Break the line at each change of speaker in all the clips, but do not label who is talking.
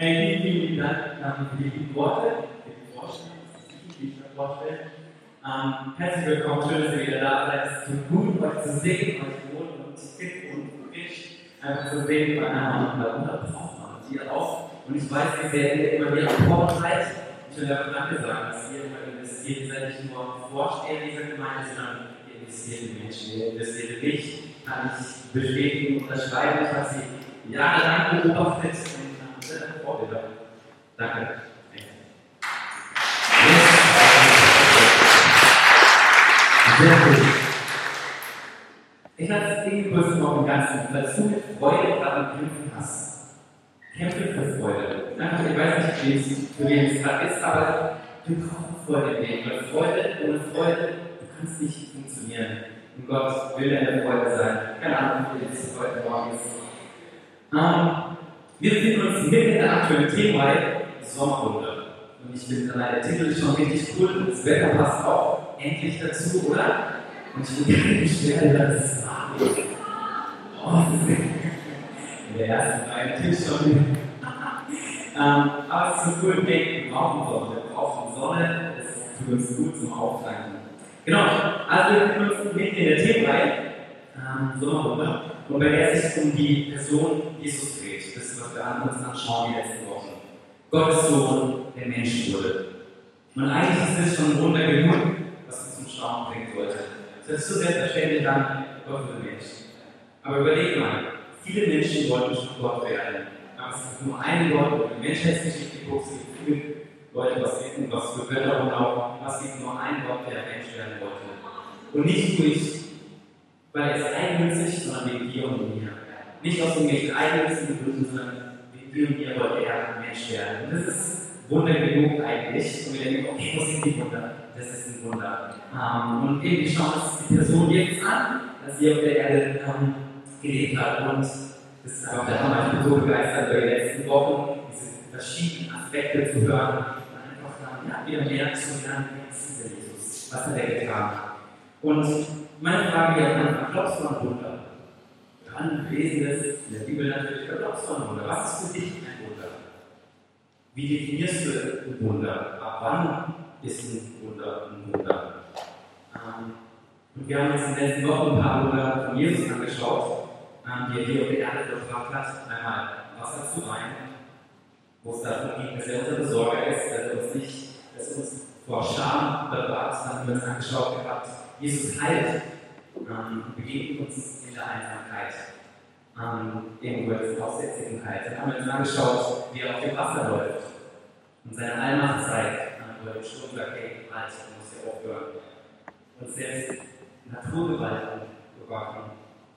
Hey, vielen, vielen Dank für die lieben Worte, für die Vorstellung, die ich mir vorstelle. Ähm, herzlich willkommen, schön, dass ihr wieder da seid. Es tut gut, euch zu sehen, euch wohl und fit und frisch einfach zu sehen, unterbrochen und ihr auch. Und ich weiß, wie sehr ihr immer wieder am seid. Ich will dafür Danke sagen, dass ihr immer investiert. Ihr seid nicht nur Vorsteher dieser Gemeinde, sondern ihr investiert in Menschen. Ihr investiert in dich, kann ich bestätigen, unterschreiben. Ich sie jahrelang beobachtet seid Vorbilder. Danke. Sehr gut. Ich Ding kurz noch im Ganzen, falls du mit Freude gerade kämpfen hast. Kämpfe für Freude. Einfach, ich weiß nicht, wie es für wen es gerade ist, aber du brauchst Freude Leben. Weil Freude, ohne Freude, du kannst nicht funktionieren. Und Gott will deine Freude sein. Keine Ahnung, wie es heute Morgen ist. Ähm, wir befinden uns mitten in der aktuellen Themenreihe Sommerwunder. Und ich finde, der Titel ist schon richtig cool. Das Wetter passt auch endlich dazu, oder? Und ich bin nicht schwer, dass es warm ist. Oh, in der ersten Reihe Tisch schon. ähm, aber es ist so cool, wir brauchen Sonne. Wir brauchen Sonne. Ist für uns gut zum Auftanken. Genau, also wir befinden uns mitten in der Themenreihe ähm, Sommerwunder. Und bei der sich um die Person Jesus dreht. Das ist, was wir uns anschauen die letzten Wochen. Gottes Sohn, der Mensch wurde. Und eigentlich ist es schon Wunder genug, was uns zum Staunen bringen sollte. Das ist so selbstverständlich dann Gott für Menschen. Aber überleg mal, viele Menschen wollten schon Gott werden. Aber es gibt nur einen Gott, und der Menschheitsgeschichte guckst du viele Leute, was wissen, was für Götter und auch, was gibt nur einen Gott, der Mensch werden wollte. Und nicht durch, weil er ist eigennützig, sondern wegen dir und mir. Nicht aus irgendwelchen eigennützigen Gründen, sondern wegen dir und mir wollte er Mensch werden. Und das ist Wunder genug eigentlich. Und wir denken, okay, was sind die Wunder? Das ist ein Wunder. Ähm, und irgendwie schauen wir uns die Person jetzt an, dass sie auf der Erde ähm, gelebt hat. Und das ist einfach der Hammer. Ich bin so begeistert über die letzten Wochen, diese verschiedenen Aspekte zu hören. Und einfach dann, ja, wieder mehr zu lernen, wer ist dieser Jesus? Was hat er getan? Und meine Frage wäre dann, glaubst du an Wunder? Wir haben gelesen das in der Bibel natürlich, glaubst du an Wunder? Was ist für dich ein Wunder? Wie definierst du ein Wunder? Ab wann ist ein Wunder ein Wunder? Ähm, und wir haben uns in den letzten Wochen ein paar Wunder von Jesus angeschaut, ähm, die er hier auf der Erde verbracht hat. Einmal Wasser zu Wein, wo es darum ging, dass er unser Besorger ist, dass er uns nicht, dass uns vor Scham bewahrt, haben wir uns angeschaut gehabt. Jesus heilt ähm, begegnet uns in der Einsamkeit ähm, irgendwo als Aussätzlichkeit. Dann haben wir uns angeschaut, wie er auf dem Wasser läuft und seine Allmacht zeigt, äh, wo er den Sturm sagt, hey, halt, du musst ja aufhören. Und selbst Naturgewalten bewachen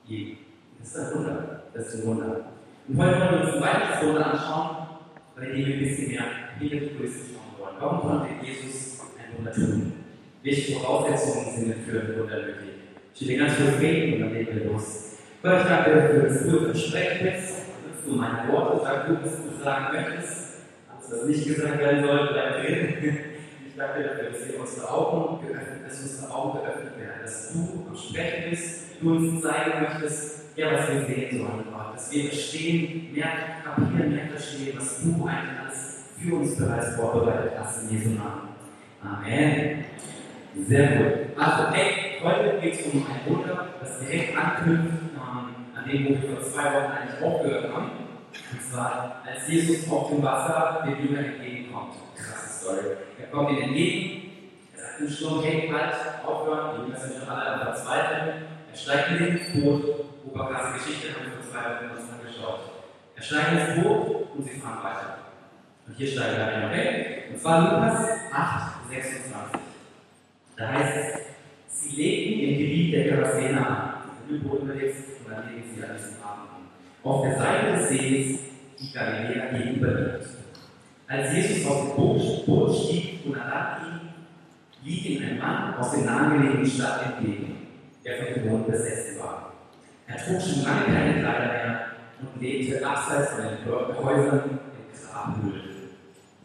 geben. Das ist ein Wunder. Das ist ein Wunder. Und heute wollen wir uns ein weiteres Wunder anschauen, bei dem wir ein bisschen mehr hinter die Größe schauen wollen. Warum konnte Jesus ein Wunder tun? Welche Voraussetzungen sind denn für ein Wunder nötig? Will ganz kurz reden und dann legen wir los. Gott, ich danke dir für das gute Versprechen jetzt. Nutzt du meine Worte, sag was du sagen möchtest. Alles, was nicht gesagt werden soll, bleib drin. Ich danke dir dafür, dass wir unsere Augen geöffnet, dass unsere Augen geöffnet werden, dass du am Sprechen bist, du uns zeigen möchtest, ja, was wir sehen sollen, Gott. Dass wir verstehen, mehr kapieren, mehr verstehen, was du eigentlich alles für uns bereits vorbereitet hast in Jesu Namen. Amen. Sehr gut. Also, hey, heute geht es um ein Wunder, das direkt anknüpft an dem, wo wir vor zwei Wochen eigentlich aufgehört haben. Und zwar, als Jesus auf dem Wasser den Jüngern entgegenkommt. Krasse Story. Er kommt ihnen entgegen, er sagt im Sturm, hey, halt, aufhören, die Jünger sind schon alle am Verzweifeln. Er steigt in den Boot, super krasse Geschichte, haben wir vor zwei Wochen uns angeschaut. Er steigt ins Boot und sie fahren weiter. Und hier steigen wir ein, okay? Und zwar Lukas 8, 26. Da heißt es, sie legten im Gebiet der. Sie sind Boot unterwegs und dann legen sie an diesem Abend auf der Seite des Sees, die Galiläa gegenüber liegt. Als Jesus aus dem Boot, stieg und Land ging, lief ihm ein Mann aus der nahegelegenen Stadt entgegen, der von Dämonen besessen war. Er trug schon lange keine Kleider mehr und lebte abseits von den Häusern in Grabhöhlen.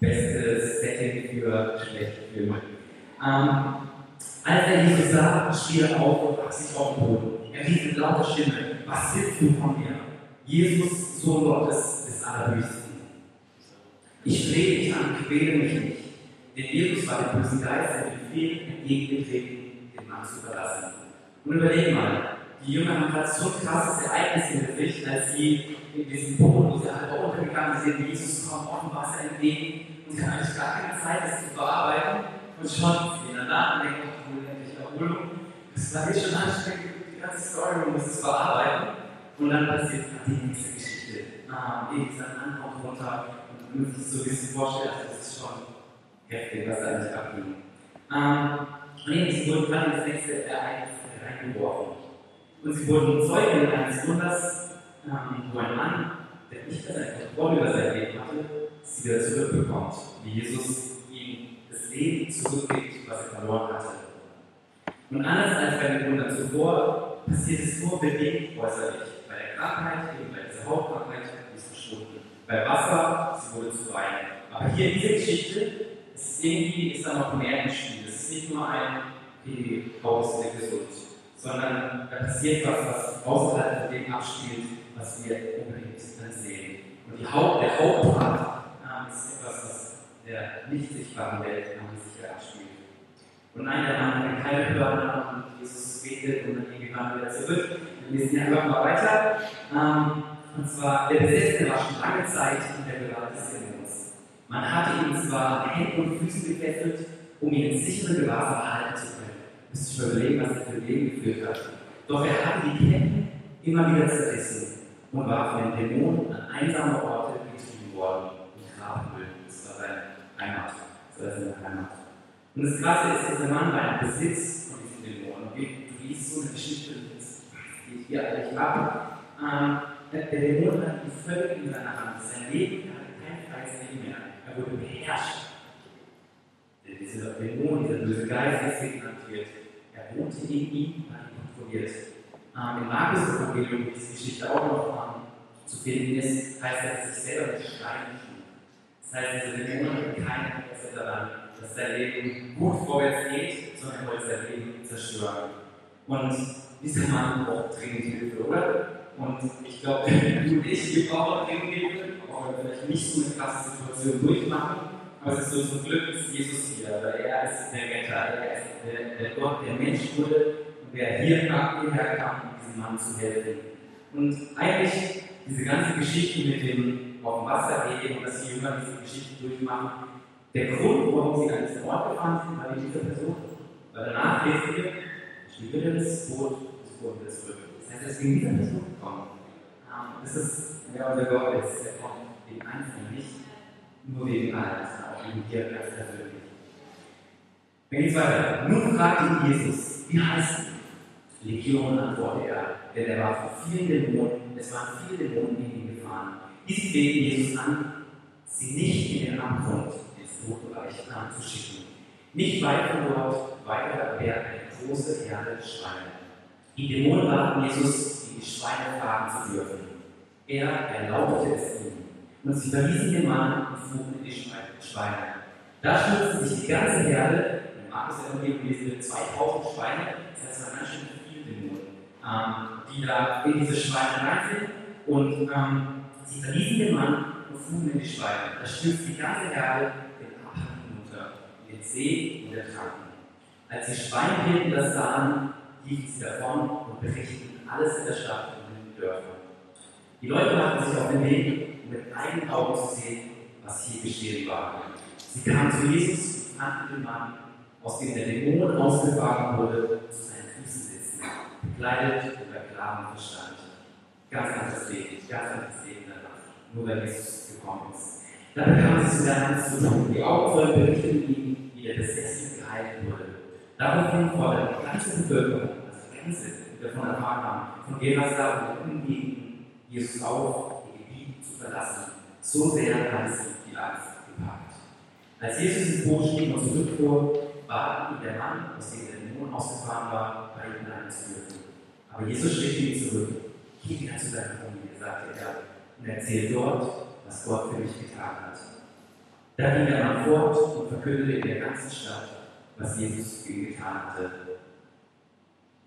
Bestes Setting für schlechte Filme. Ähm, als er Jesus sah, schrie er auf und warf sich auf den Boden. Er rief mit lauter Stimme, was willst du von mir? Jesus, Sohn Gottes des Allerhöchsten. Ich flehe dich an, quäle mich nicht. Denn Jesus war dem bösen Geist und dem Befehl entgegengetreten, den Mann zu verlassen. Und überleg mal, die Jünger haben gerade so ein krasses Ereignis hingekriegt, als sie in diesem Boot, sie alle untergegangen sind, Jesus kommt auf dem Wasser entgegen und haben eigentlich gar keine Zeit, das zu verarbeiten. Und schon sie danach und denken, Erholung. Das war jetzt schon anstrengend, die ganze Story, man muss es verarbeiten. Und dann passiert die nächste Geschichte. Ah, dieser Mann kommt runter und man muss sich so ein bisschen vorstellen, also das ist schon heftig, was da eigentlich abging. Ähm, nee, sie wurden dann ins nächste Ereignis reingeworfen. Und sie wurden Zeugen eines Wunders, ähm, wo ein Mann, der nicht seine Kontrolle über sein Leben hatte, sie wieder zurückbekommt, wie Jesus ihm das Leben zurückgibt, was er verloren hatte. Und anders als bei den Wundern zuvor, passiert es nur bedingt äußerlich. Bei der Krankheit, eben bei dieser Hauptkrankheit, die ist verschwunden. Bei Wasser, sie wurde zu Wein. Aber hier in dieser Geschichte, ist irgendwie ist da noch mehr im Spiel. Es ist nicht nur ein, die Haus der gesund sondern da passiert was, was außerhalb von dem abspielt, was wir unbedingt sehen. Und die Haupt, der Hauptpart äh, ist etwas, was der nicht sichtbaren Welt äh, sicher abspielt. Und nein, der Mann hat keine Hörner und Jesus betet und dann irgendwann wieder zurück. Wir lesen einfach mal weiter. Ähm, und zwar, der Besetzte war schon lange Zeit in der Gewalt des Dämons. Man hatte ihn zwar Hände und Füße gefesselt, um ihn in sicheren Gewahrsam halten zu können müsst sich überlegen, was er für Leben geführt hat. Doch er hatte die Ketten immer wieder zerrissen und war von den Dämonen an einsame Orte getrieben worden, in Grabhöhlen. Das war seine Heimat. Das war seine Heimat. Und das Krasse ist, dieser Mann war im Besitz von diesen Dämonen. Und du liest so eine Geschichte, das geht hier eigentlich ab. Ähm, der Dämon hat ihn völlig in seiner Hand. Sein Leben hatte kein freies Leben mehr. Er wurde beherrscht. Dieser Dämon, dieser böse Geist ist wird, er wohnte in ihm hat ihn kontrolliert. Ähm, Im Markus-Evangelium, wo diese Geschichte auch noch ähm, zu finden ist, heißt er, dass sich selber Steinen schlug. Das heißt, dieser Dämon hat kein Interesse daran, dass sein Leben gut vorwärts geht, sondern er wollte sein Leben zerstören. Und dieser Mann braucht dringend Hilfe, oder? Und ich glaube, du und ich, wir brauchen auch dringend Hilfe, auch wenn wir vielleicht nicht so eine krasse Situation durchmachen. Aber es ist so zum Glück ist Jesus hier, weil er ist der Retter, er ist der, der Gott, der Mensch wurde und der hier hierher kam, um diesem Mann zu helfen. Und eigentlich diese ganze Geschichte mit dem auf dem Wasser gehen und dass die Jünger diese Geschichte durchmachen, der Grund, warum sie an diesem Ort gefahren sind, war diese Person. Weil danach lesen wir, stieg wieder ins Boot, das Boot wieder zurück. Das heißt, ist wegen dieser Person gekommen. Ähm, das ist, ja, unser Gott ist, er kommt wegen Einzelnen, nicht nur wegen allen, sondern auch wegen dir ganz persönlich. Dann geht's weiter. Nun fragte ihn Jesus, wie heißt du? Legion antwortete er, denn er war von vielen Dämonen, es waren viele Dämonen in ihn gefahren. Diese flehten Jesus an, sie nicht in den Abgrund ins Todbereich anzuschicken. Nicht weit von dort weiter wäre eine große Herde Schweine. Die Dämonen baten Jesus, in die Schweine fahren zu dürfen. Er erlaubte es ihnen. Und sie verließen den Mann und fuhren in die Schweine. Da stürzte sich die ganze Herde Markus Evangelium lesen wir 2000 Schweine, das heißt, waren ganz schön viele Dämonen, ähm, die da in diese Schweine rein sind und ähm, sie verließen den Mann und fuhren in die Schweine. Da stürzt die ganze Herde den Abhang hinunter, in den See und der Tranken. Als die Schweinhirten das sahen, liefen sie davon und berichteten alles in der Stadt und in den Dörfern. Die Leute machten sich auf den Weg, um mit eigenen Augen zu sehen, was hier geschehen war. Sie kamen zu Jesus und fanden den Mann aus dem der Dämon ausgefahren wurde, zu seinen Füßen sitzen, bekleidet und bei klarem Verstand. Ganz anderes Leben, ganz anderes Leben danach, nur weil Jesus gekommen ist. Dann bekamen sie zu der Hand zu tun. Die Augen voll berichteten ihm, der Besessene geheilt wurde. Daraufhin forderte die ganze Bevölkerung, also die ganze, die davon erfahren haben, von Gerasa und der Umgegenden Jesus auf, ihr Gebiet zu verlassen. So sehr hat es die Angst gepackt. Als Jesus ins Boot stieg und zurückfuhr, bat ihn der Mann, aus dem der Dämon ausgefahren war, bei ihm bleiben zu dürfen. Aber Jesus schritt ihn zurück. Geh wieder zu deiner Familie, sagte er, und erzähl dort, was Gott für mich getan hat. Da ging der Mann fort und verkündete in der ganzen Stadt, was Jesus für ihn getan hatte.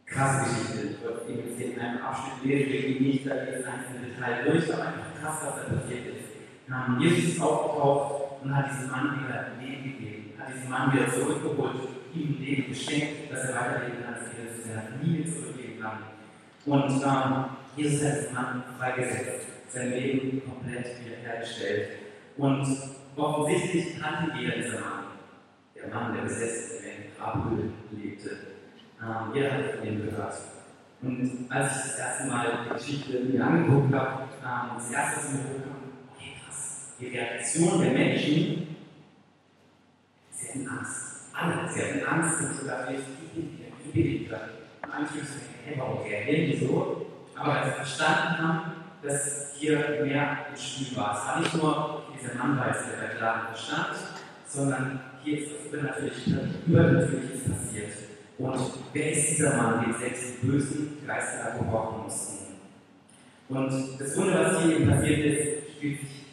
Krasse Geschichte. Ich eben jetzt in einem Abschnitt lesen, wirklich nicht da jedes einzelne Detail durch, aber einfach krass, was da passiert ist. Jesus ist aufgetaucht und hat diesem Mann wieder Leben gegeben, hat diesen Mann wieder zurückgeholt, ihm Leben geschenkt, dass er weiterleben kann, dass er seiner Familie zurückgeben kann. Und ähm, Jesus hat diesen Mann freigesetzt, sein Leben komplett wiederhergestellt. Und offensichtlich kannte jeder dieser Mann, der Mann, der besessen in Grabhöhlen lebte. Ähm, jeder hat von ihm gehört. Und als ich das erste Mal die Geschichte mir angeguckt habe, ähm, das erste, was mir hochkam, okay, krass, die Reaktion der Menschen, sie hatten Angst. Alle, sie hatten Angst und sogar vielleicht die Politiker. Manche so, hey, warum reagieren die so? Aber als sie verstanden haben, dass hier mehr im Spiel war. Es war nicht nur dieser Mann weiß, der bei klarem Verstand, sondern hier ist etwas Übernatürliches, Übernatürliches passiert. Und wer ist dieser Mann, dem selbst die bösen Geister gebrochen mussten? Und das Wunder, was hier eben passiert ist, spielt sich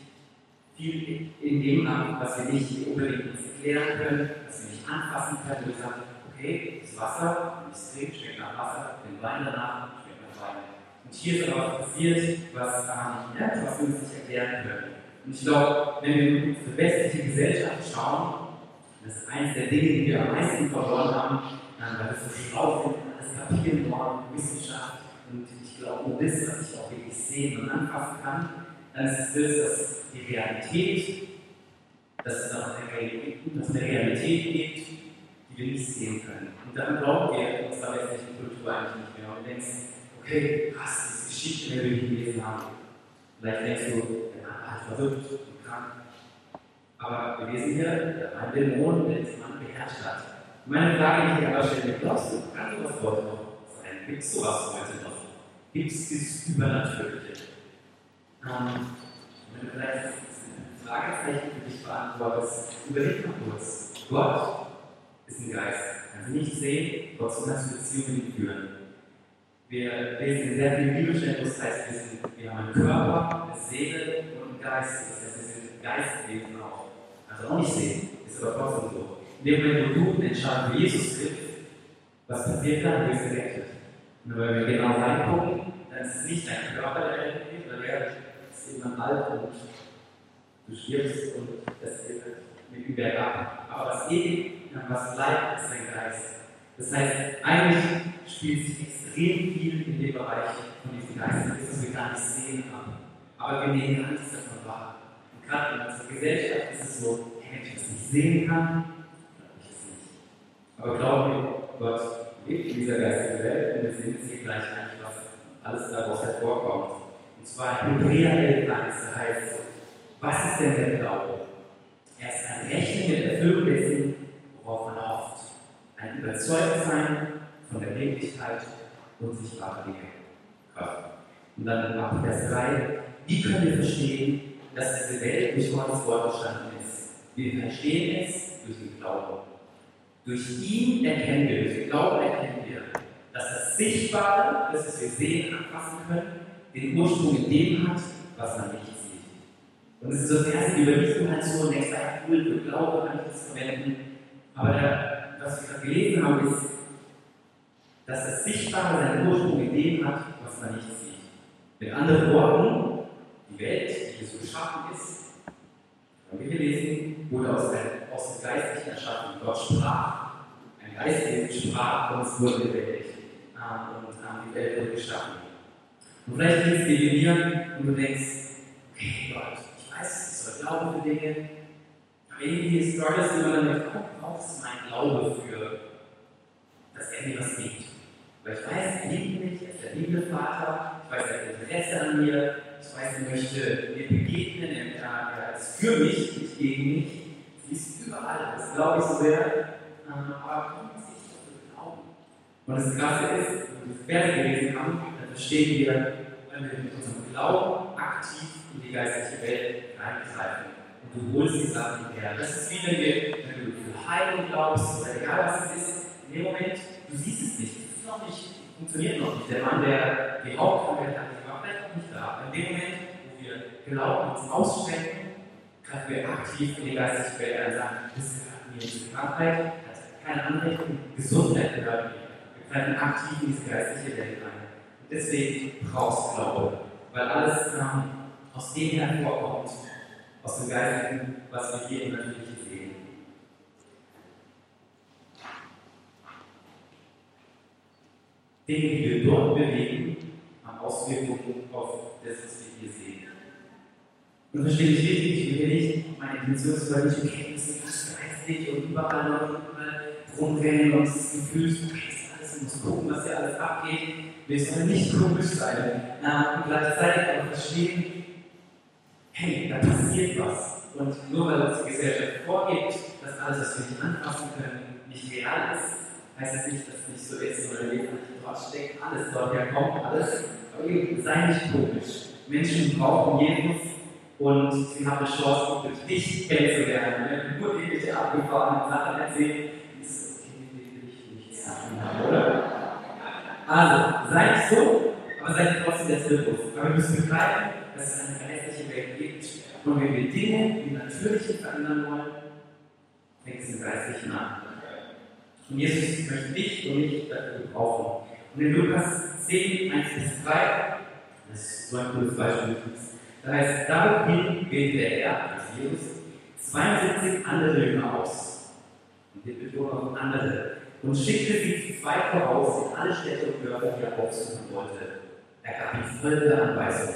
viel in dem ab, was wir nicht unbedingt uns erklären können, was wir nicht anfassen können. Und wir sagen, okay, das Wasser, wenn ich trinke, schmeckt nach Wasser, den Wein danach, schmeckt nach Wein. Und hier ist aber was passiert, was, ähm, ja, was wir uns nicht erklären können. Und ich glaube, wenn wir in unsere westliche Gesellschaft schauen, das ist eines der Dinge, die wir am meisten verloren haben, weil wir so schlau sind, alles kapieren wollen, Wissenschaft und ich glaube, nur das, was ich auch wirklich sehen und anfassen kann, dann ist es das, dass die Realität, dass es auch eine Realität, dass eine Realität gibt, die wir nicht sehen können. Und dann glauben wir in unserer westlichen Kultur eigentlich nicht mehr. Und du denkst, okay, krass, diese Geschichte, die wir gelesen haben. Vielleicht denkst du, der Mann war verrückt und krank. Aber wir lesen hier, ein Dämon, der diesen Mann beherrscht hat. Meine Frage, die ich aber stelle, glaubst du, kann sowas heute noch sein? Gibt es sowas heute noch? Gibt es dieses Übernatürliche? Ähm, wenn du vielleicht ein Fragezeichen für dich beantwortest, überleg mal kurz. Gott ist ein Geist. Kannst du nicht sehen, Gott soll uns Beziehungen führen. Wir lesen sehr vielen Bibelstellen, das heißt, wir, sind, wir haben einen Körper, eine Seele und einen Geist. Das heißt, wir sind Geistwesen auch. Also auch nicht sehen, ist aber trotzdem so. In dem Moment, wo du den Entscheidung für Jesus triffst, was passiert dann? Du bist gerettet. Und wenn wir genau reingucken, dann ist es nicht dein Körper, der rettet wird, weil der ist irgendwann alt und du stirbst und das geht mit übergab. Aber was ewig, was bleibt, ist dein Geist. Das heißt, eigentlich spielt sich extrem viel in dem Bereich von diesem Geist, das wir gar nicht sehen haben. Aber wir nehmen nichts davon wahr. Und gerade in unserer Gesellschaft ist es so, wenn ich das nicht sehen kann, aber glauben wir, Gott lebt in dieser geistigen Welt und wir sehen jetzt hier gleich eigentlich, was alles daraus hervorkommt. Und zwar Hebräer 11, heißt, was ist denn der Glaube? Er ist ein Rechnen mit Erfüllung dessen, worauf man hofft. Ein Überzeugtsein von der Wirklichkeit unsichtbarer Dinge. Kraft. Und dann ab Vers 3, wie können wir verstehen, dass diese Welt durch Gottes Wort entstanden ist? Wir verstehen es durch den Glauben. Durch ihn erkennen wir, durch den Glauben erkennen wir, dass das Sichtbare, das wir sehen, anfassen können, den Ursprung in dem hat, was man nicht sieht. Und es ist so das erste Überlieferung halt so, denkst du, cool, für Glaube kann ich das verwenden. Aber der, was wir gerade gelesen haben, ist, dass das Sichtbare seinen Ursprung in dem hat, was man nicht sieht. Mit anderen Worten, die Welt, die so geschaffen ist, haben wir gelesen, wurde aus, der, aus dem Geistlichen erschaffen. Gott sprach, ein Geistwesen sprach und es wurde lebendig. Und die Welt wurde geschaffen. Und vielleicht geht es dir wie mir und du denkst, okay, Gott, ich weiß, ich soll glauben für Dinge, aber irgendwie struggles immer damit, oh, brauchst mein Glaube für, dass er mir was gibt. Weil ich weiß, er liebt mich, er ist der liebe Vater, ich weiß, er hat Interesse an mir, ich weiß, er möchte mir begegnen, er, ist für mich, nicht gegen mich. Sie ist überall, das glaube ich so sehr. Ähm, aber man muss sich dafür glauben. Und das Krasse ist, wenn wir das Vers gelesen haben, dann verstehen wir, wenn wir mit unserem Glauben aktiv in die geistliche Welt reingreifen. Du holst die Sachen her. Das ist wie wenn, wenn du für Heilung glaubst oder egal was es ist, in dem Moment, du siehst es nicht. Es ist noch nicht, funktioniert noch nicht. Der Mann, der die Hauptkrankheit hat, war vielleicht noch nicht da. In dem Moment, wo wir Glauben uns ausstrecken, greifen wir aktiv in die geistliche Welt und sagen, das gehört mir, diese Krankheit hat keine Anrecht, Gesundheit gehört mir. Wir greifen aktiv in diese geistliche Welt ein. Und deswegen brauchst du Glaube, weil alles ähm, aus dem hervorkommt, aus dem Geistigen, was wir hier im Natürlichen sehen. Dinge, die wir dort bewegen, haben Auswirkungen auf das, was wir hier sehen. Und verstehe ich richtig, ich will nicht, meine Intention ist, weil ich, okay, das ist geistig und überall noch überall rumrennen und das Gefühl, okay, das alles, muss gucken, was hier alles abgeht. Wir sollen nicht komisch sein. und gleichzeitig auch verstehen, hey, da passiert was. Und nur weil uns die Gesellschaft vorgibt, dass alles, was wir nicht anfassen können, nicht real ist, heißt das nicht, dass es nicht so ist, sondern wir dort steckt alles, dort herkommt alles. Aber eben, sei nicht komisch. Menschen brauchen Jesus und sie haben eine Chance, dich kennenzulernen. Wenn du nur irgendwelche abgefahrenen Sachen erzählst, ist okay, will ich nichts haben, oder? Also, sei nicht so, aber sei trotzdem Zirkus. Aber wir müssen begreifen, dass es eine gibt. Und wenn wir Dinge im Natürlichen verändern wollen, es im Geistlichen an. Und Jesus möchte dich und mich dafür gebrauchen. Und in Lukas 10, 1 bis 3, das ist so ein cooles Beispiel, da heißt, daraufhin wählte Herr, also Jesus, 72 andere Jünger aus. Und wir betonen auch andere. Und schickte sie zu zwei voraus in alle Städte und Dörfer, die er aufsuchen wollte. Er gab ihnen folgende Anweisungen.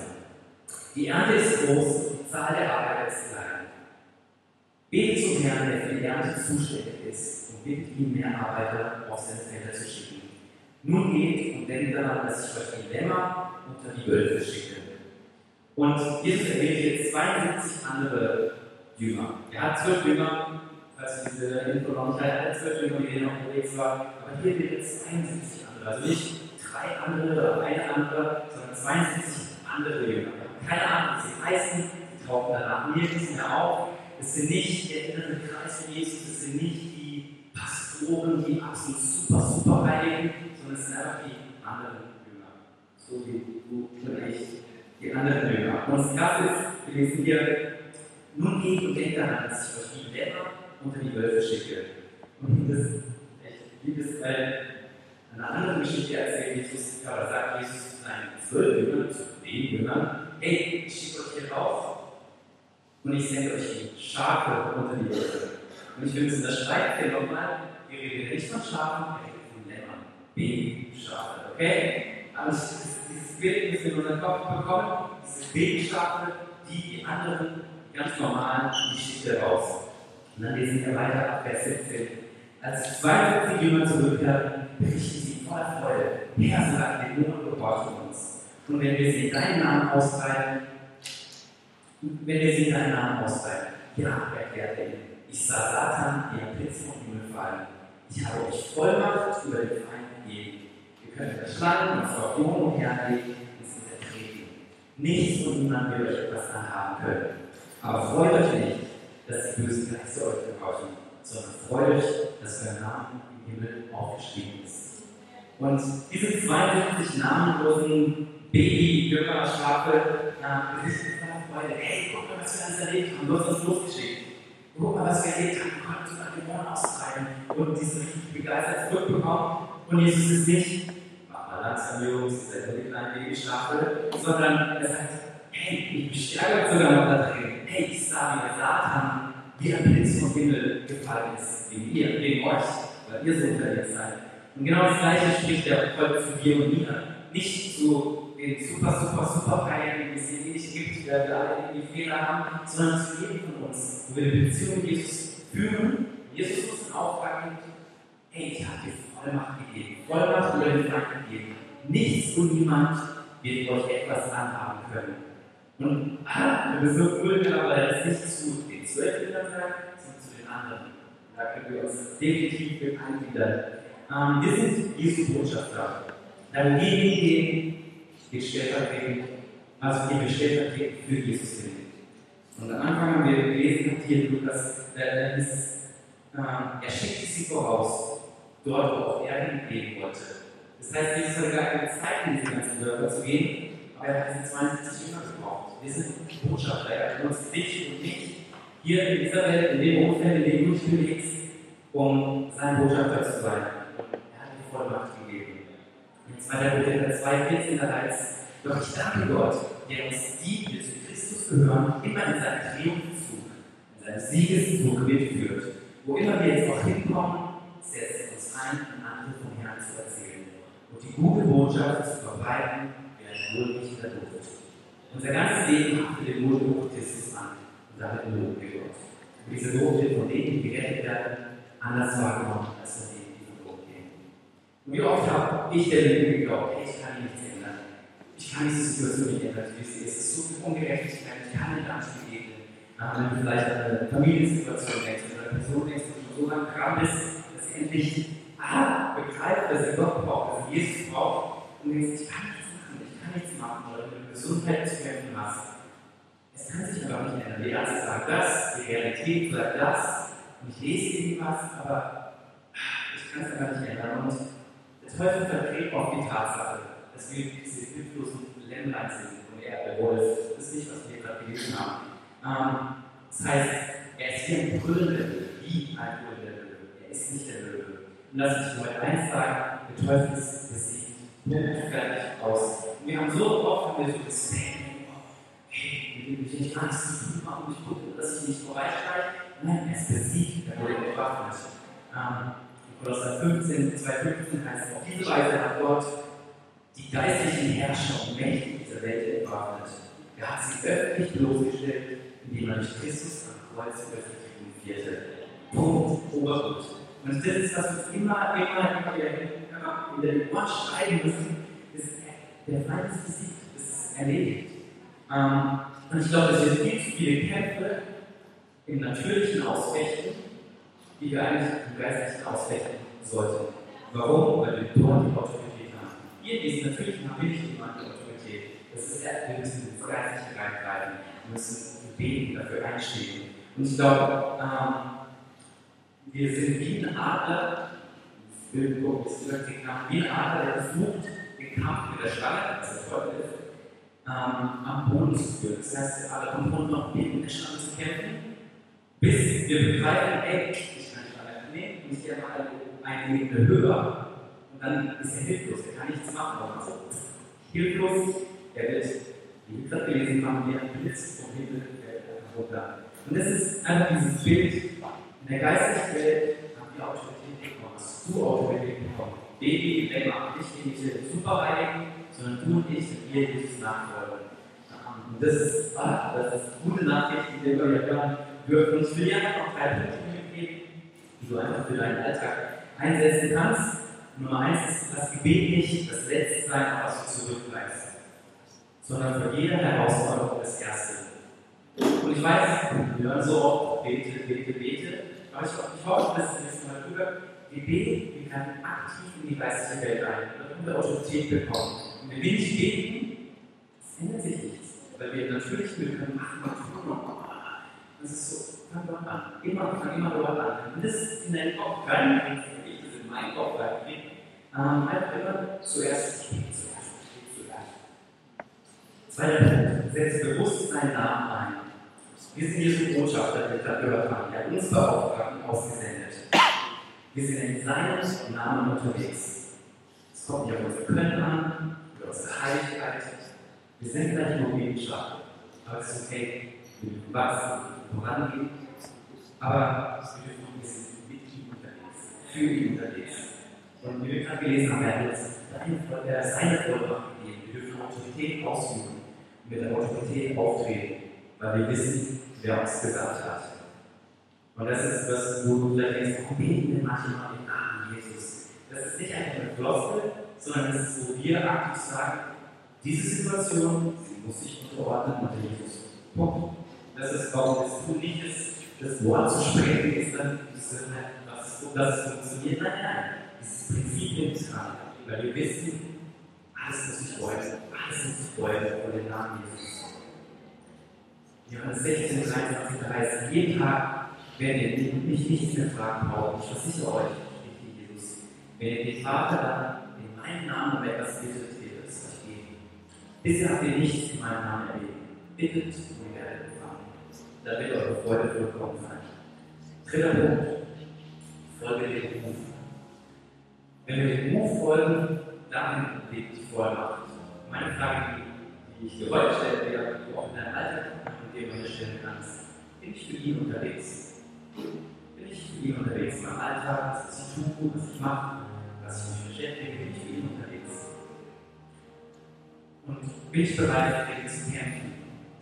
Die Ernte ist groß, Zahl der Arbeiter ist klein. Bete zum Herrn, der für die Ernte zuständig ist, und bittet ihn, mehr Arbeiter auf seine Felder zu schicken. Nun geht und denkt daran, dass ich euch die Lämmer unter die Wölfe schicke. Und Jesus erwähnt hier 72 andere Jünger. Er hat zwölf Jünger, falls diese Info noch nicht hat, zwölf Jünger, die hier noch unterwegs waren. Aber hier wird es 72 andere. Also nicht drei andere oder eine andere, sondern 72 andere Jünger. Keine Ahnung, wie sie heißen, die tauchen danach nirgends mehr auf. Es sind nicht der innere Kreis von Jesus, es sind nicht die Pastoren, die absolut super, super Heiligen, sondern es sind einfach die anderen Jünger. So wie du ich, die anderen Jünger. Und das ist, wir lesen hier, nun geht und denkt daran, dass ich euch die Lämmer unter die Wölfe schicke. Und das echt, liebe es, weil eine andere Geschichte erzählt Jesus, oder sagt Jesus zu seinen zwölf Jüngern, zu den Jüngern, hey, ich schicke euch hier raus und ich sende euch die Schafe unter die Wölfe. Und ich will es unterstreichen hier nochmal, wir reden nicht von Schafen, wir reden von Lämmern, Babyschafe, okay? Aber dieses Bild müssen wir in unseren Kopf bekommen, diese Babyschafe, die die anderen ganz normal in die Schichte raus. Und dann lesen wir weiter ab Vers 17. Als 72 Jünger zurückkehrten, berichten sie voller Freude, Herr, sagt den Dämonen gehorchen uns. Und wenn wir sie in deinen Namen austreiben, wenn wir sie in deinen Namen austreiben, ja, erklärt er ich sah Satan wie ein Blitz vom Himmel fallen. Ich habe euch Vollmacht über den Feind gegeben. Ihr könnt Schlangen und Skorpionen umherlegen und sie zertreten. Nichts und niemand wird euch etwas anhaben können. Aber freut euch nicht, dass die bösen Geister euch gehorchen, sondern freut euch, dass euer Name im Himmel aufgeschrieben ist. Und diese 72 namenlosen Baby-Jünger-Schafe voller Freude: Hey, guck mal, was wir alles erlebt haben. Du hast uns losgeschickt. Guck mal, was wir erlebt haben. Wir konnten sogar Dämonen austreiben. Und die sind richtig begeistert zurückbekommen. Und Jesus ist nicht, mach mal langsam, Jungs, ihr seid die kleinen Babyschafe, sondern er sagt, hey, ich bestärke euch sogar noch da drin. Hey, ich sah, wie der Satan wie ein Blitz vom Himmel gefallen ist, wegen ihr, wegen euch, weil ihr so unterwegs seid. Und genau das Gleiche spricht er heute zu dir und mir. Nicht zu den super, super, super Heiligen, die es hier nicht gibt, weil wir alle irgendwie Fehler haben, sondern zu jedem von uns, wo wir eine Beziehung mit Jesus führen. Jesus uns einen Auftrag gibt, hey, ich habe dir Vollmacht gegeben, Vollmacht über den Feind gegeben. Nichts und niemand wird euch etwas anhaben können. Und ah, das ist so cool, aber das ist nicht zu den zwölf Kindern sagt, sondern zu den anderen. Da können wir uns definitiv mit eingliedern. Ähm, wir sind Jesu Botschafter. Da wo wir hingehen, geht stellvertretend, also gehen wir stellvertretend für Jesus hin. Und am Anfang haben wir gelesen, hier in Lukas, äh, ist, äh, er schickte sie voraus, dort, wo auch er hingehen wollte. Das heißt, Jesus hatte gar keine Zeit, in diese ganzen Dörfer zu gehen, aber er hat diese 72 Jünger gebraucht. Wir sind Botschafter, er hat uns dich und mich hier in dieser Welt, in dem Umfeld, in dem du dich bewegst, um sein Botschafter zu sein. Er hat dir Vollmacht gegeben. In 2. Korinther 2, 14 heißt doch ich danke Gott, der uns die, die zu Christus gehören, immer in seinen Triumphzug, in seinen Siegeszug mitführt. Wo immer wir jetzt auch hinkommen, setzt er uns ein, um andere vom Herrn zu erzählen und die gute Botschaft zu verbreiten wie ein wohlriechender Duft. Unser ganzes Leben haftet dem Wohlgeruch Christus an und damit loben wir Gott. Und diese Duft wird von denen, die gerettet werden, anders wahrgenommen als von denen, die verloren gehen. Und wie oft habe ich der Lüge geglaubt, ich kann nichts ändern. Ich kann diese Situation nicht ändern, wie sie ist. Es ist so viel Ungerechtigkeit, ich kann nicht anders begegnen. Wenn du vielleicht an eine Familiensituation denkst oder eine Person denkst, die so lange dran ist, dass sie endlich ah, begreift, dass sie Gott braucht, dass sie Jesus braucht, und denkst, ich kann nichts machen, ich kann nichts machen, wenn du Gesundheit zu kämpfen hast. Es kann sich aber nicht ändern. Die Ärzte sagen das, die Realität sagt das, und ich lese irgendwas, aber ich kann es aber nicht ändern. Und Teufel verdreht auch die Tatsache, dass wir diese hilflosen Lämmlein sind und er Wolf. Das ist nicht, was wir gerade gelesen haben. Ähm, das heißt, er ist wie ein brüllender Löwe, wie ein brüllender Löwe. Er ist nicht der Löwe. Und lass mich heute eins sagen, der Teufel ist besiegt. Punkt, fertig, aus. Und wir haben so oft haben wir so Respekt, hey, wir geben mich nicht Angst, ich mache mich gut, dass ich nicht vorbeischreibe. Nein, er ist besiegt, er wurde bewaffnet. Ähm, Kolosser 15, 2,15 heißt es, auf diese Weise hat Gott die geistlichen Herrscher und Mächte dieser Welt entwaffnet. Er hat sie öffentlich bloßgestellt, indem er durch Christus am Kreuz öffentlich triumphierte. Punkt, Oberpunkt. Und das ist, was wir immer, immer, in den Ohren schreiben müssen, ist, der Feind ist besiegt, das ist erledigt. Ähm, und ich glaube, dass wir viel zu viele Kämpfe im Natürlichen ausfechten, die wir eigentlich im Geistlichen ausfechten sollten. Warum? Weil wir dort die Autorität haben. Hier in diesem Natürlichen haben wir nicht immer die Autorität. Das ist ja, wir müssen ins Geistliche reingreifen. Wir müssen beten, dafür einstehen. Und ich glaube, ähm, wir sind wie ein Adler, wie ein Adler, der versucht, den Kampf mit der Schlange, was der Teufel ist, ähm, am Boden zu führen. Das heißt, Adler kommt runter und mit der Schlange zu kämpfen, bis wir begreifen, ey, ich nehmen und ich mal eine Ebene höher. Und dann ist er hilflos, er kann nichts machen. Also, hilflos, er wird, wie gerade gelesen haben, wie ein Blitz vom Himmel runter. Und das ist einfach dieses Bild, in der geistigen Welt haben wir Autorität bekommen, hast du Autorität bekommen. Baby, Lämmer, nicht irgendwelche Superheiligen, sondern du und ich, die wir Jesus nachfolgen. Und das ist, ah, das ist gute Nachricht, die wir immer wieder hören dürfen. Und ich will einfach noch drei Punkte du einfach für deinen Alltag einsetzen kannst. Nummer eins ist das Gebet nicht das Letzte sein, was du zurückbleibst, sondern für jede Herausforderung das Erste. Und ich weiß, wir hören so oft, bete, bete, bete. Aber ich, ich hoffe, dass wir jetzt mal drüber, beten, wir können aktiv in die geistliche Welt ein, damit wir Autorität bekommen. Und wenn wir nicht beten, das ändert sich nichts. Weil wir natürlich, wir können machen und tun und das ist so, fang dort an. Immer, fang immer dort an. Und das in deinen Kopf reinkriegst, wenn ich das in meinen Kopf reinkriege, ähm, einfach immer zuerst, ich bete zuerst, ich bete zuerst. Zweiter Punkt, setz bewusst deinen Namen ein. Wir sind Jesu Botschafter, die wir gerade gehört haben. Er hat uns beauftragt und ausgesendet. Wir sind in seinem Namen unterwegs. Es kommt nicht auf unser Können an, oder unsere Heiligkeit. Wir sind da nicht nur Wissenschaft. Aber es ist okay, wir wachsen, vorangehen. Aber wir dürfen auch ein bisschen mit ihm unterwegs, für ihn unterwegs. Und wie wir gerade gelesen haben, er hat uns seine Vollmacht gegeben. Wir dürfen Autorität ausüben und mit der Autorität auftreten weil wir wissen, wer uns gesagt hat. Und das ist das, wo du vielleicht denkst, warum beten denn manchmal den Namen Jesus? Das ist nicht einfach eine Floskel, sondern das ist, wo wir aktiv sagen, diese Situation, sie muss sich unterordnen unter Jesus. Punkt. Das ist, warum es tun nicht ist, das Wort zu sprechen, ist dann, dass, dass es funktioniert. Nein, nein, Prinzip ist dran. Weil wir wissen, alles muss sich freuen, alles muss sich freuen vor dem Namen Jesus. Johannes 16, 23, da heißt, jeden Tag werdet ihr mich nichts mehr fragen brauchen. Ich versichere euch, spricht Jesus, wenn ihr den Vater dann in meinem Namen um etwas bittet, wird es euch geben. Bisher habt ihr nichts in meinem Namen erlebt. Bittet und. Da wird eure Freude vollkommen sein. Dritter Punkt. Folge dem Ruf. Wenn wir dem Ruf folgen, dann liegt die Vollmacht. Meine Frage, die ich dir heute stellen werde, die du auch in deinem Alltag und dir heute stellen kannst. Bin ich für ihn unterwegs? Bin ich für ihn unterwegs in meinem Alltag, was ich tue, was ich mache, was ich mich beschäftige, bin ich für ihn unterwegs? Und bin ich bereit, dagegen zu kämpfen,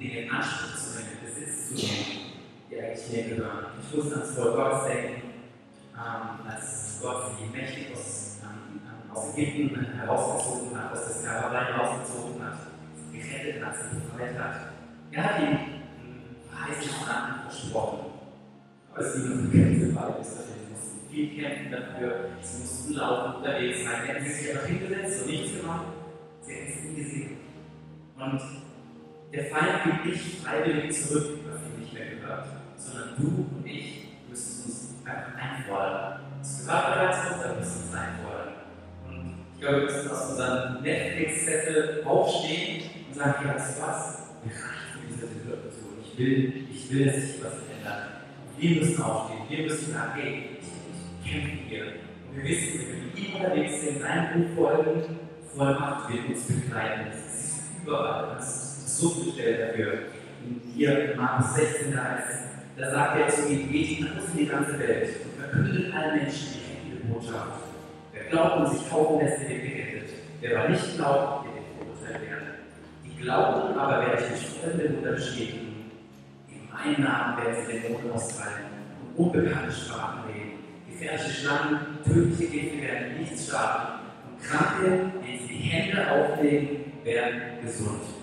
In Anspruch zu nehmen, Besitz zu nehmen, die eigentlich mir gehören? Ich muss ans Volk Gottes denken, ähm, als Gott sie mächtig aus, ähm, aus Ägypten herausgezogen hat, aus der Sklaverei herausgezogen hat, sie gerettet hat, sie befreit hat. Er hat ihm verheißenes Land versprochen. Aber es ging um Kämpfe beides. Also sie mussten viel kämpfen dafür, sie mussten laufen unterwegs sein. Sie hätten sich einfach hingesetzt und nichts gemacht. Sie hätten es nie gesehen. Und der Feind gibt nicht freiwillig zurück, was ihm nicht mehr gehört, sondern du und ich müssen uns einfach einfordern. Es gehört bereits uns, wir müssen uns einfordern. Und ich glaube, wir müssen aus unserem Netflix-Zettel aufstehen und sagen, ja, weißt du was? Mir reicht für diese Situation. Ich will, ich will, dass sich was ändert. Wir müssen aufstehen. Wir müssen sagen, hey, ich, ich kämpfe hier. Und wir wissen, wenn wir ihm unterwegs sind, seinem Buch folgen, Vollmacht wird uns begleiten. Das ist überall. Das ist bestellt dafür. Und hier in Markus 16, da, ist, da sagt er zu ihm, geht hinaus in die ganze Welt und verkündet allen Menschen die rechte Botschaft. Wer glaubt und sich taufen lässt, der wird gerettet. Wer aber nicht glaubt, der wird verurteilt werden. Die glauben aber, werde ich nicht fremde Wunder bestätigen. In meinem Namen werden sie den Mond austreiben und unbekannte Sprachen reden. Gefährliche Schlangen, tödliche Gifte werden nichts schaden. Und Kranke, denen sie die Hände auflegen, werden gesund.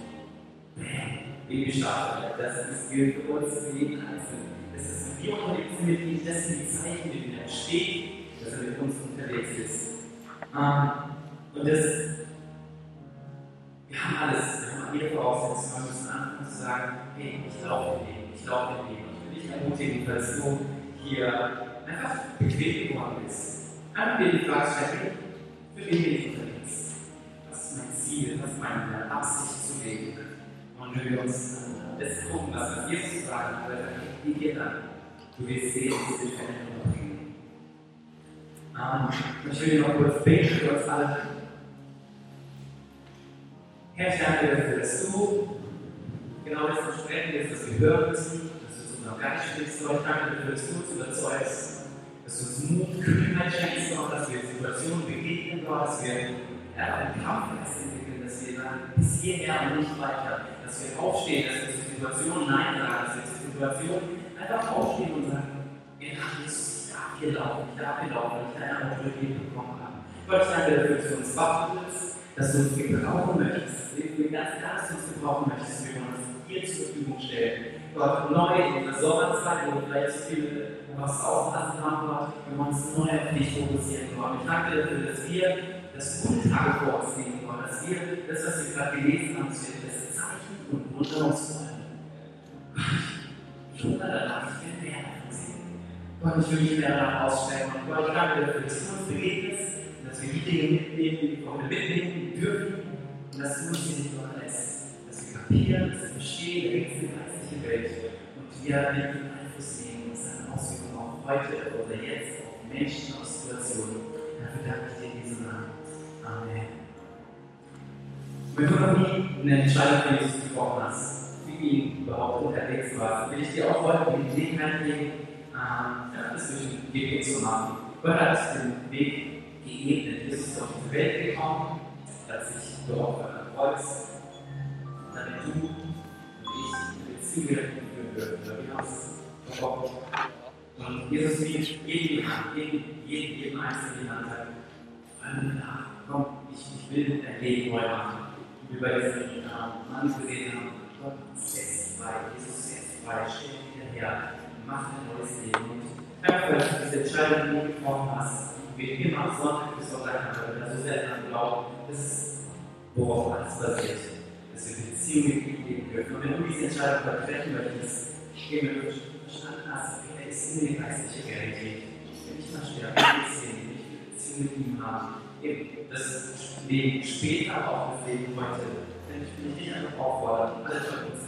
Wie gestartet. Das gilt für uns für jeden Einzelnen. Das ist wir unterwegs sind mit ihm, das sind die Zeichen, denen er steht, dass er mit uns unterwegs ist. Ähm, und das, wir haben alles, wir haben jede Voraussetzung, wir müssen anfangen zu sagen, hey, ich laufe im Leben, ich laufe Leben. Und ich will dich ermutigen, falls du hier einfach bequem geworden bist. Einfach dir die Frage stellen, für wen bin ich unterwegs? Was ist mein Ziel, was ist meine Absicht zu leben? Und wenn wir uns das gucken, was Jesus dann wie dir dann? Du wirst sehen, dass wir Veränderung bringen. Ähm, ich will noch kurz beten für uns alle. Herr, ich danke dir dafür, dass du genau das versprechen wirst, was wir hören müssen, dass du zu unserem Geist sprichst. Ich danke dafür, dass du uns überzeugst, dass du uns Mut, Kühnheit schenkst, Gott, dass wir Situationen begegnen, dass wir ja, einen Kampf entwickeln, dass wir dann bis hierher und nicht weiter, dass wir aufstehen, dass wir zur Situation Nein sagen, dass wir zur Situation einfach aufstehen und sagen, wir haben Jesus, ich darf hier laufen, ich darf hier laufen, weil ich deine Autorität bekommen habe. Gott, danke dafür, dass du uns wachen willst, dass du uns gebrauchen möchtest, dass du ganz klar, dass uns gebrauchen möchtest, wir wollen uns dir zur Verfügung stellen. Gott, neu in dieser Sommerzeit, wo wir vielleicht zu viele was auslassen haben, Gott, wir wollen uns neu auf dich fokussieren, Gott. Ich danke dafür, dass wir das gute Tage vor uns sehen, Gott, dass wir das, was wir gerade gelesen haben, dass wir und wollen. Ich wundere danach, ich will mehr davon sehen. Gott, ich will mich mehr danach ausstellen. Und Gott, ich danke dir dafür, dass du uns begegnest, dass wir die Dinge mitnehmen, die wir mitnehmen dürfen und dass du uns hier nicht überlässt. Dass wir kapieren, dass wir verstehen, es eine geistliche Welt und wir dem Einfluss nehmen und seine Auswirkungen auch heute oder jetzt auf Menschen, auf Situationen. Dafür danke ich dir in diesem Namen. Amen. Wenn du noch nie eine Entscheidung für Jesus getroffen hast, wie du überhaupt unterwegs warst, will ich dir auch heute die Gelegenheit geben, ähm, das durch den Gebet zu machen. Gott hat den Weg geebnet. Jesus ist auf diese Welt gekommen, hat sich geopfert am Kreuz, damit du und ich eine Beziehung führen dürfen. Verbockt. Und Jesus bietet jedem die Hand, jedem, jedem, jedem Einzelnen die nach, komm, ich, ich will dein Leben neu machen. Wie wir äh, Mann gesehen haben, Gott setzt frei, Jesus setzt frei, stell wieder her, mach ein neues Leben. Und danke, dass du diese Entscheidung getroffen hast. Wir immer am Sonntag bis Sonntag haben, also selten an Glauben, das ist, worauf alles basiert, dass wir Beziehungen leben dürfen. Und wenn du diese Entscheidung treffen möchtest, gehen wir verstanden hast, wer ist in die geistliche Realität. Ich will nicht mal sterben, ich sehen, ich will Beziehungen mit ihm haben. Eben, das Leben später, auch das Leben heute. Denn ich will dich einfach auffordern, alle von uns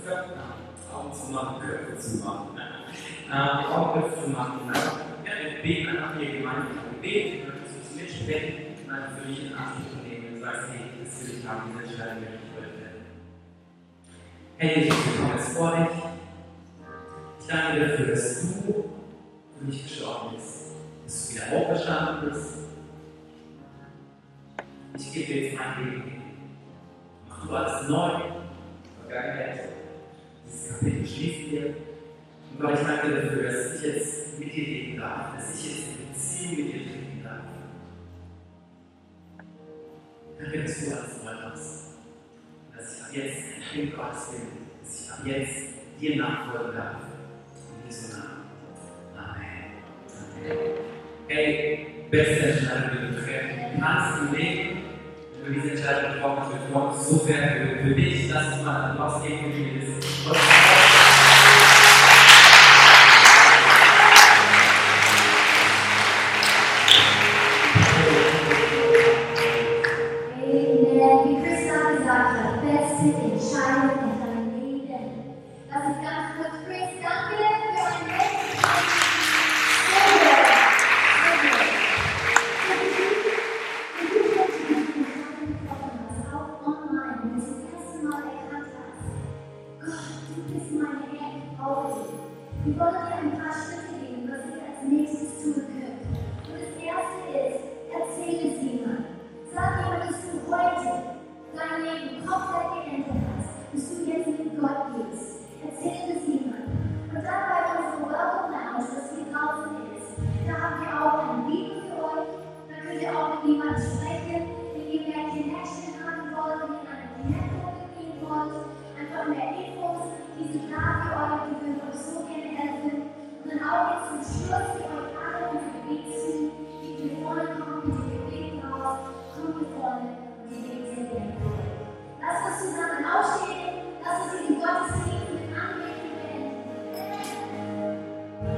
Augen zu machen, Köpfe zu machen. Äh, Augenköpfe zu machen. Einfach, ja, beten einfach hier gemeinsam Gebet, du könntest uns mitsprechen und einfach für dich in Anspruch nehmen und sagst, hey, das will ich haben, diese Entscheidung möchte ich heute fällen. Hey, ich komme jetzt vor dich. Ich danke dir dafür, dass du für mich gestorben bist, dass du wieder aufgestanden bist. Ich gebe jetzt mein Leben hin. Mach du alles neu, Vergangenheit. Dieses Kapitel schließt dir. Und Gott, ich danke dir dafür, dass ich jetzt mit dir leben darf, dass ich jetzt in Beziehung mit dir treten darf. Danke, dass du alles neu machst. Dass ich ab jetzt ein Kind Gottes bin, dass ich ab jetzt dir nachfolgen darf. In Jesu Namen. Amen. Amen. Hey, beste Entscheidung, du kannst im Leben, du diese Entscheidung getroffen hast, wird Gott so sehr für, für dich, lass uns mal für das.
Wie Christa gesagt hat, beste Entscheidung in deinem Leben. Lass uns ganz kurz Chris, danke für ein letztes